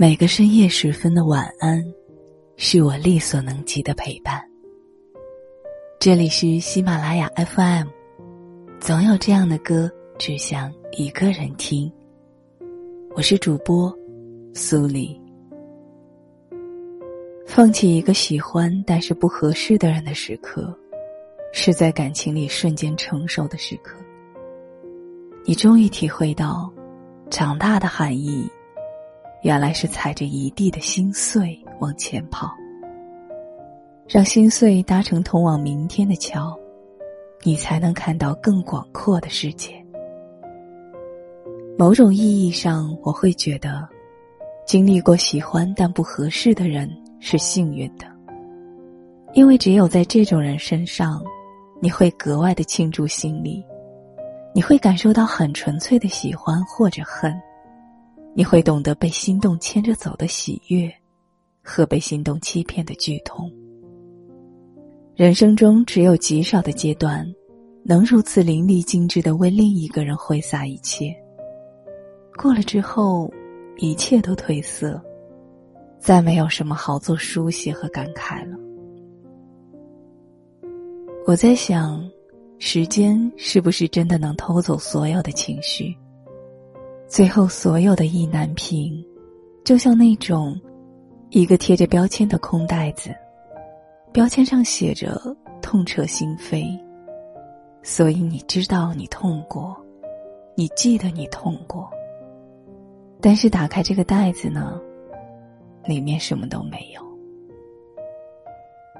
每个深夜时分的晚安，是我力所能及的陪伴。这里是喜马拉雅 FM，总有这样的歌只想一个人听。我是主播苏黎。放弃一个喜欢但是不合适的人的时刻，是在感情里瞬间成熟的时刻。你终于体会到长大的含义。原来是踩着一地的心碎往前跑，让心碎搭乘通往明天的桥，你才能看到更广阔的世界。某种意义上，我会觉得，经历过喜欢但不合适的人是幸运的，因为只有在这种人身上，你会格外的庆祝心理，你会感受到很纯粹的喜欢或者恨。你会懂得被心动牵着走的喜悦，和被心动欺骗的剧痛。人生中只有极少的阶段，能如此淋漓尽致的为另一个人挥洒一切。过了之后，一切都褪色，再没有什么好做书写和感慨了。我在想，时间是不是真的能偷走所有的情绪？最后，所有的意难平，就像那种一个贴着标签的空袋子，标签上写着“痛彻心扉”，所以你知道你痛过，你记得你痛过，但是打开这个袋子呢，里面什么都没有。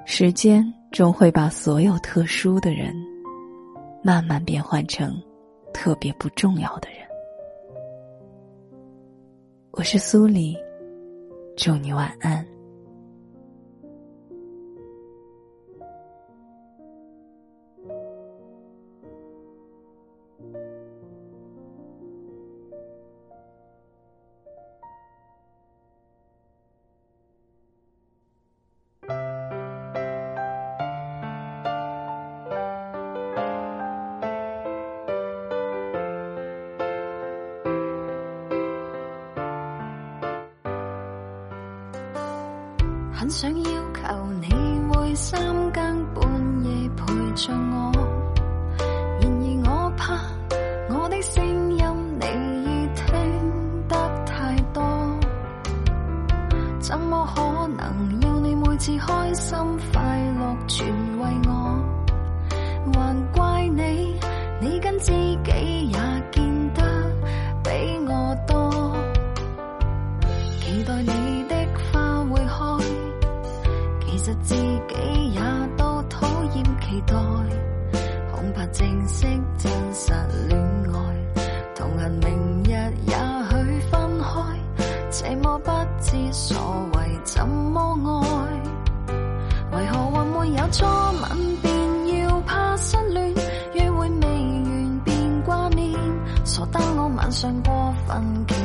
时间终会把所有特殊的人，慢慢变换成特别不重要的人。我是苏黎，祝你晚安。很想要求你会三更半夜陪着我，然而我怕我的声音你已听得太多，怎么可能要你每次开心快乐全为我，还怪你，你跟。期待恐怕正式真实恋爱，同人明日也许分开，这么不知所谓怎么爱？为何还没有初吻便要怕失恋，约会未完便挂念，傻得我晚上过分。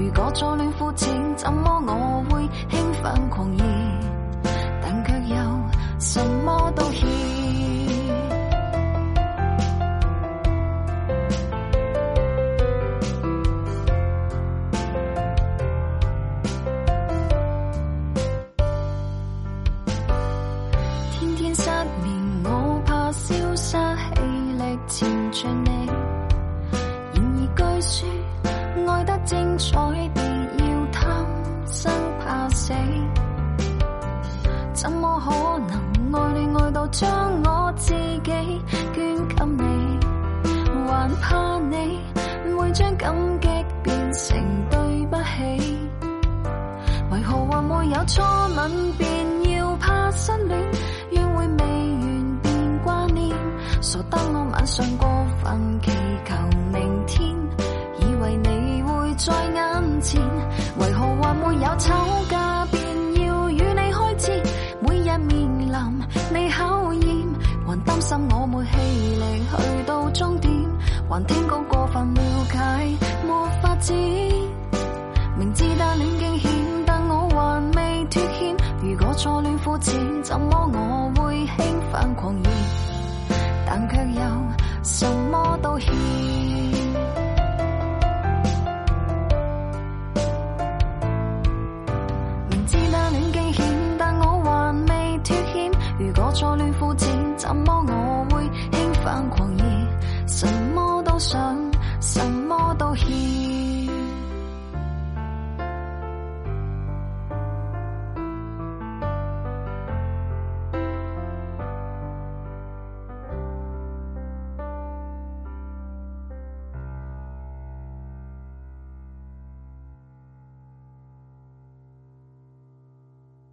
如果再乱肤浅怎么我会兴奋狂热但却又什么都欠怎么可能爱恋爱到将我自己捐给你？还怕你会将感激变成对不起？为何还没有初吻便要怕失恋？约会未完便挂念，傻得我晚上过分期心我没气力去到终点，还听讲过分了解，没法子。明知单恋惊险，但我还未脱险。如果错恋肤浅，怎么我会兴奋狂热？但却又什么都歉？明知单恋惊险，但我还未脱险。如果错恋肤浅。怎么我会轻反狂？